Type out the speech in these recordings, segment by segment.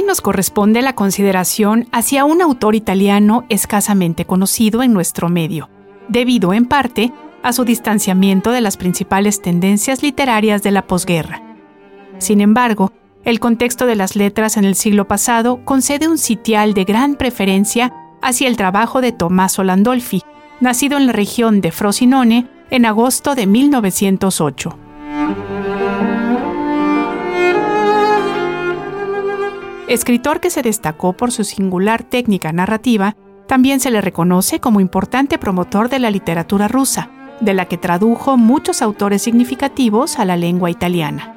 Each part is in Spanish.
Hoy nos corresponde la consideración hacia un autor italiano escasamente conocido en nuestro medio, debido en parte a su distanciamiento de las principales tendencias literarias de la posguerra. Sin embargo, el contexto de las letras en el siglo pasado concede un sitial de gran preferencia hacia el trabajo de Tommaso Landolfi, nacido en la región de Frosinone en agosto de 1908. Escritor que se destacó por su singular técnica narrativa, también se le reconoce como importante promotor de la literatura rusa, de la que tradujo muchos autores significativos a la lengua italiana.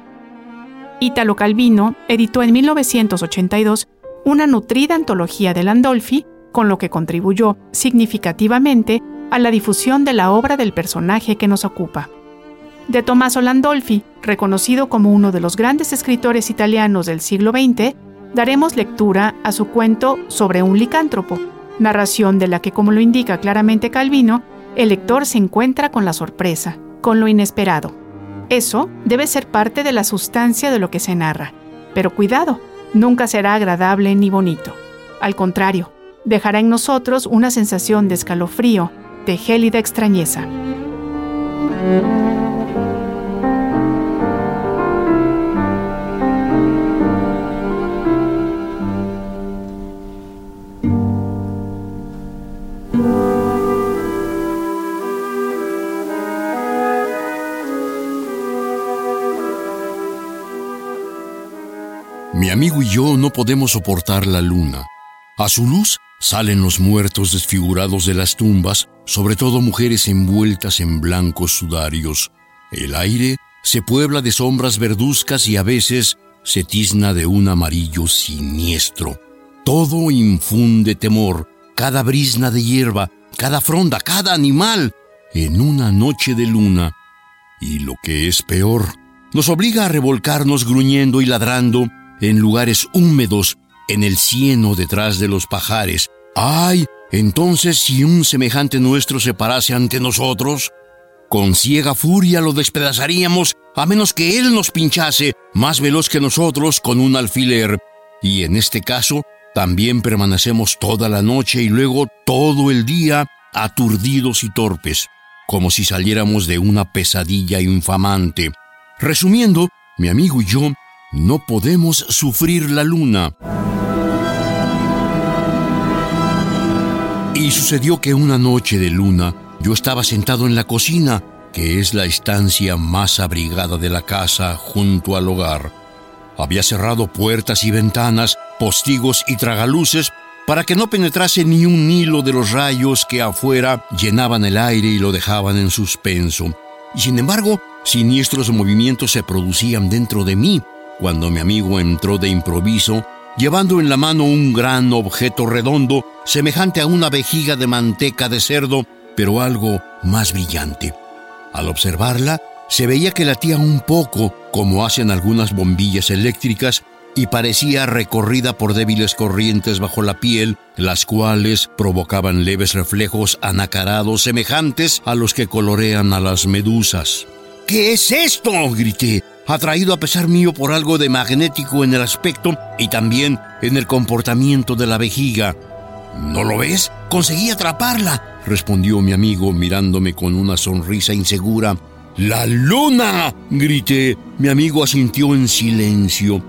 Italo Calvino editó en 1982 una nutrida antología de Landolfi, con lo que contribuyó significativamente a la difusión de la obra del personaje que nos ocupa. De Tommaso Landolfi, reconocido como uno de los grandes escritores italianos del siglo XX, daremos lectura a su cuento sobre un licántropo, narración de la que, como lo indica claramente Calvino, el lector se encuentra con la sorpresa, con lo inesperado. Eso debe ser parte de la sustancia de lo que se narra. Pero cuidado, nunca será agradable ni bonito. Al contrario, dejará en nosotros una sensación de escalofrío, de gélida extrañeza. Mi amigo y yo no podemos soportar la luna. A su luz salen los muertos desfigurados de las tumbas, sobre todo mujeres envueltas en blancos sudarios. El aire se puebla de sombras verduzcas y a veces se tizna de un amarillo siniestro. Todo infunde temor, cada brisna de hierba, cada fronda, cada animal, en una noche de luna. Y lo que es peor, nos obliga a revolcarnos gruñendo y ladrando en lugares húmedos, en el cieno detrás de los pajares. ¡Ay! Entonces, si un semejante nuestro se parase ante nosotros, con ciega furia lo despedazaríamos, a menos que él nos pinchase, más veloz que nosotros, con un alfiler. Y en este caso, también permanecemos toda la noche y luego todo el día aturdidos y torpes, como si saliéramos de una pesadilla infamante. Resumiendo, mi amigo y yo no podemos sufrir la luna. Y sucedió que una noche de luna yo estaba sentado en la cocina, que es la estancia más abrigada de la casa junto al hogar. Había cerrado puertas y ventanas, postigos y tragaluces para que no penetrase ni un hilo de los rayos que afuera llenaban el aire y lo dejaban en suspenso. Y sin embargo, siniestros movimientos se producían dentro de mí, cuando mi amigo entró de improviso, llevando en la mano un gran objeto redondo, semejante a una vejiga de manteca de cerdo, pero algo más brillante. Al observarla, se veía que latía un poco, como hacen algunas bombillas eléctricas, y parecía recorrida por débiles corrientes bajo la piel, las cuales provocaban leves reflejos anacarados semejantes a los que colorean a las medusas. ¿Qué es esto? grité, atraído a pesar mío por algo de magnético en el aspecto y también en el comportamiento de la vejiga. ¿No lo ves? Conseguí atraparla, respondió mi amigo mirándome con una sonrisa insegura. ¡La luna! grité. Mi amigo asintió en silencio.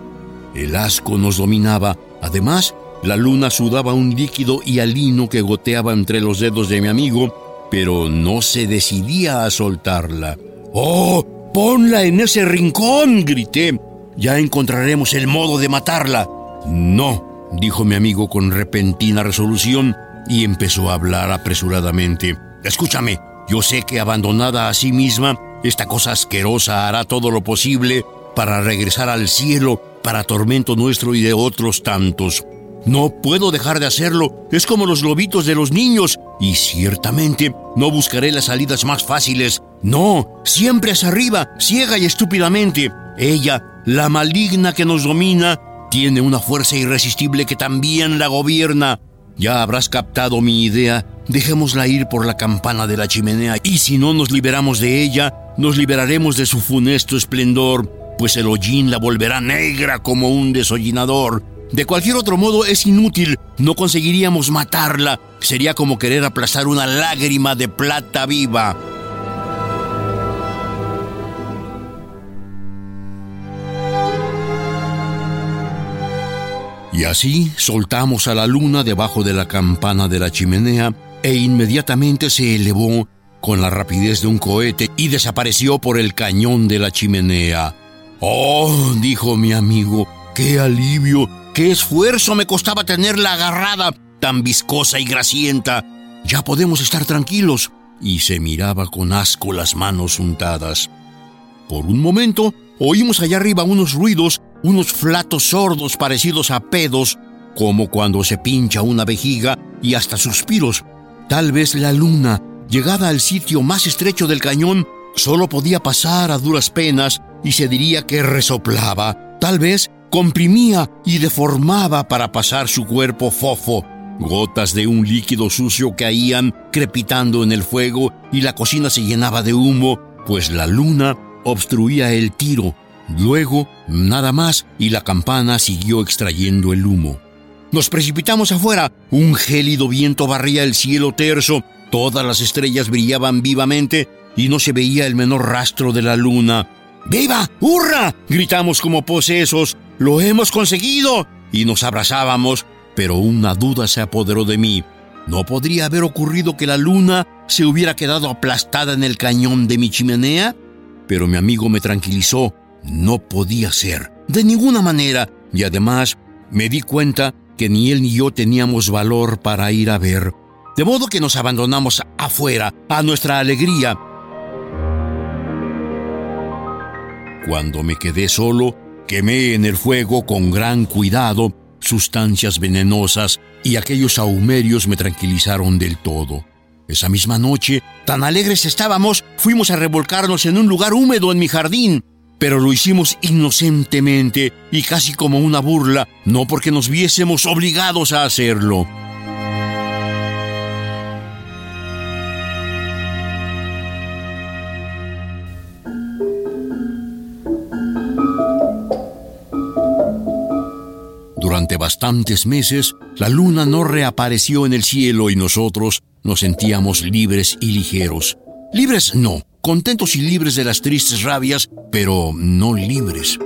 El asco nos dominaba. Además, la luna sudaba un líquido y hialino que goteaba entre los dedos de mi amigo, pero no se decidía a soltarla. ¡Oh! Ponla en ese rincón, grité. Ya encontraremos el modo de matarla. No, dijo mi amigo con repentina resolución y empezó a hablar apresuradamente. Escúchame, yo sé que abandonada a sí misma, esta cosa asquerosa hará todo lo posible para regresar al cielo, para tormento nuestro y de otros tantos. No puedo dejar de hacerlo. Es como los lobitos de los niños. Y ciertamente no buscaré las salidas más fáciles. No, siempre hacia arriba, ciega y estúpidamente. Ella, la maligna que nos domina, tiene una fuerza irresistible que también la gobierna. Ya habrás captado mi idea. Dejémosla ir por la campana de la chimenea y si no nos liberamos de ella, nos liberaremos de su funesto esplendor, pues el hollín la volverá negra como un desollinador. De cualquier otro modo es inútil, no conseguiríamos matarla. Sería como querer aplastar una lágrima de plata viva. Y así soltamos a la luna debajo de la campana de la chimenea e inmediatamente se elevó con la rapidez de un cohete y desapareció por el cañón de la chimenea. Oh, dijo mi amigo, qué alivio, qué esfuerzo me costaba tenerla agarrada, tan viscosa y grasienta. Ya podemos estar tranquilos. Y se miraba con asco las manos untadas. Por un momento oímos allá arriba unos ruidos unos flatos sordos parecidos a pedos, como cuando se pincha una vejiga y hasta suspiros. Tal vez la luna, llegada al sitio más estrecho del cañón, solo podía pasar a duras penas y se diría que resoplaba. Tal vez comprimía y deformaba para pasar su cuerpo fofo. Gotas de un líquido sucio caían crepitando en el fuego y la cocina se llenaba de humo, pues la luna obstruía el tiro Luego, nada más, y la campana siguió extrayendo el humo. Nos precipitamos afuera. Un gélido viento barría el cielo terso. Todas las estrellas brillaban vivamente y no se veía el menor rastro de la luna. ¡Viva! ¡Hurra! gritamos como posesos. ¡Lo hemos conseguido! Y nos abrazábamos, pero una duda se apoderó de mí. ¿No podría haber ocurrido que la luna se hubiera quedado aplastada en el cañón de mi chimenea? Pero mi amigo me tranquilizó no podía ser, de ninguna manera, y además me di cuenta que ni él ni yo teníamos valor para ir a ver. De modo que nos abandonamos afuera, a nuestra alegría. Cuando me quedé solo, quemé en el fuego con gran cuidado sustancias venenosas y aquellos ahumerios me tranquilizaron del todo. Esa misma noche, tan alegres estábamos, fuimos a revolcarnos en un lugar húmedo en mi jardín pero lo hicimos inocentemente y casi como una burla, no porque nos viésemos obligados a hacerlo. Durante bastantes meses, la luna no reapareció en el cielo y nosotros nos sentíamos libres y ligeros. Libres no, contentos y libres de las tristes rabias, pero no libres.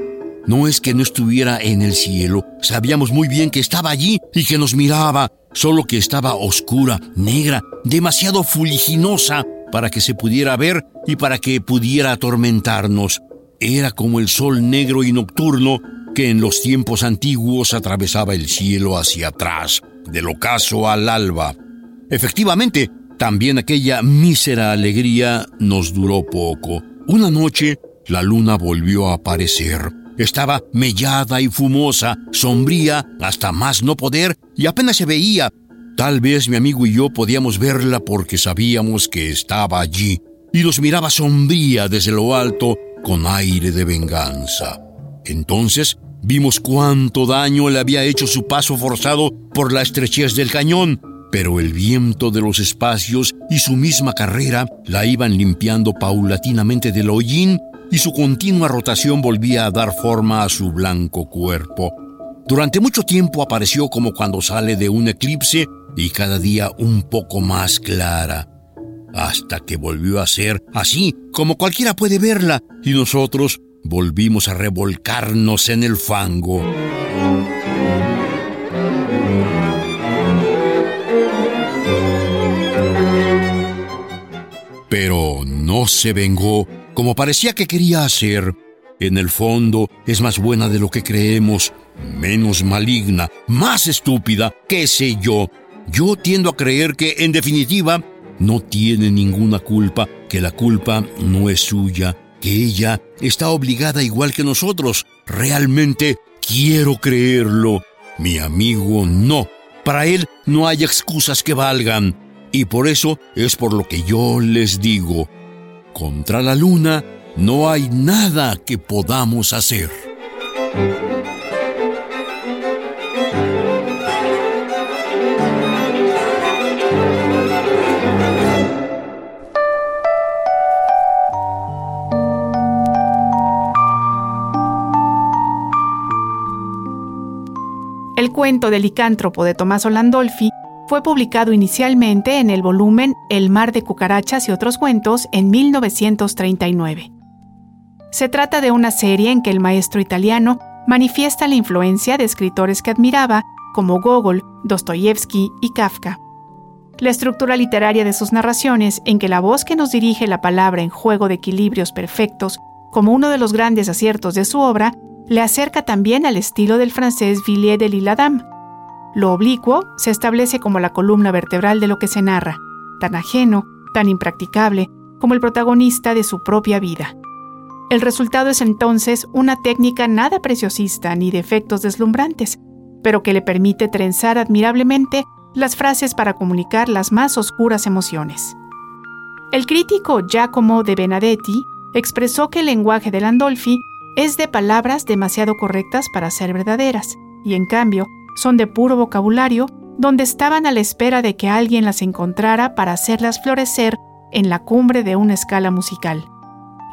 No es que no estuviera en el cielo, sabíamos muy bien que estaba allí y que nos miraba, solo que estaba oscura, negra, demasiado fuliginosa para que se pudiera ver y para que pudiera atormentarnos. Era como el sol negro y nocturno que en los tiempos antiguos atravesaba el cielo hacia atrás, del ocaso al alba. Efectivamente, también aquella mísera alegría nos duró poco. Una noche, la luna volvió a aparecer. Estaba mellada y fumosa, sombría, hasta más no poder, y apenas se veía. Tal vez mi amigo y yo podíamos verla porque sabíamos que estaba allí, y nos miraba sombría desde lo alto con aire de venganza. Entonces vimos cuánto daño le había hecho su paso forzado por la estrechez del cañón, pero el viento de los espacios y su misma carrera la iban limpiando paulatinamente del hollín y su continua rotación volvía a dar forma a su blanco cuerpo. Durante mucho tiempo apareció como cuando sale de un eclipse y cada día un poco más clara, hasta que volvió a ser así como cualquiera puede verla y nosotros volvimos a revolcarnos en el fango. Pero no se vengó como parecía que quería hacer. En el fondo es más buena de lo que creemos, menos maligna, más estúpida, qué sé yo. Yo tiendo a creer que, en definitiva, no tiene ninguna culpa, que la culpa no es suya, que ella está obligada igual que nosotros. Realmente quiero creerlo. Mi amigo no. Para él no hay excusas que valgan. Y por eso es por lo que yo les digo, contra la luna no hay nada que podamos hacer. El cuento del licántropo de Tommaso Landolfi fue publicado inicialmente en el volumen El mar de cucarachas y otros cuentos en 1939. Se trata de una serie en que el maestro italiano manifiesta la influencia de escritores que admiraba, como Gogol, Dostoyevsky y Kafka. La estructura literaria de sus narraciones, en que la voz que nos dirige la palabra en juego de equilibrios perfectos, como uno de los grandes aciertos de su obra, le acerca también al estilo del francés Villiers de l'Isle-Adam. Lo oblicuo se establece como la columna vertebral de lo que se narra, tan ajeno, tan impracticable, como el protagonista de su propia vida. El resultado es entonces una técnica nada preciosista ni de efectos deslumbrantes, pero que le permite trenzar admirablemente las frases para comunicar las más oscuras emociones. El crítico Giacomo de Benedetti expresó que el lenguaje de Landolfi es de palabras demasiado correctas para ser verdaderas, y en cambio son de puro vocabulario donde estaban a la espera de que alguien las encontrara para hacerlas florecer en la cumbre de una escala musical.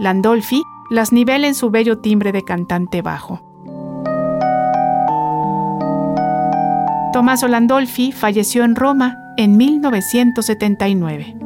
Landolfi las nivela en su bello timbre de cantante bajo. Tommaso Landolfi falleció en Roma en 1979.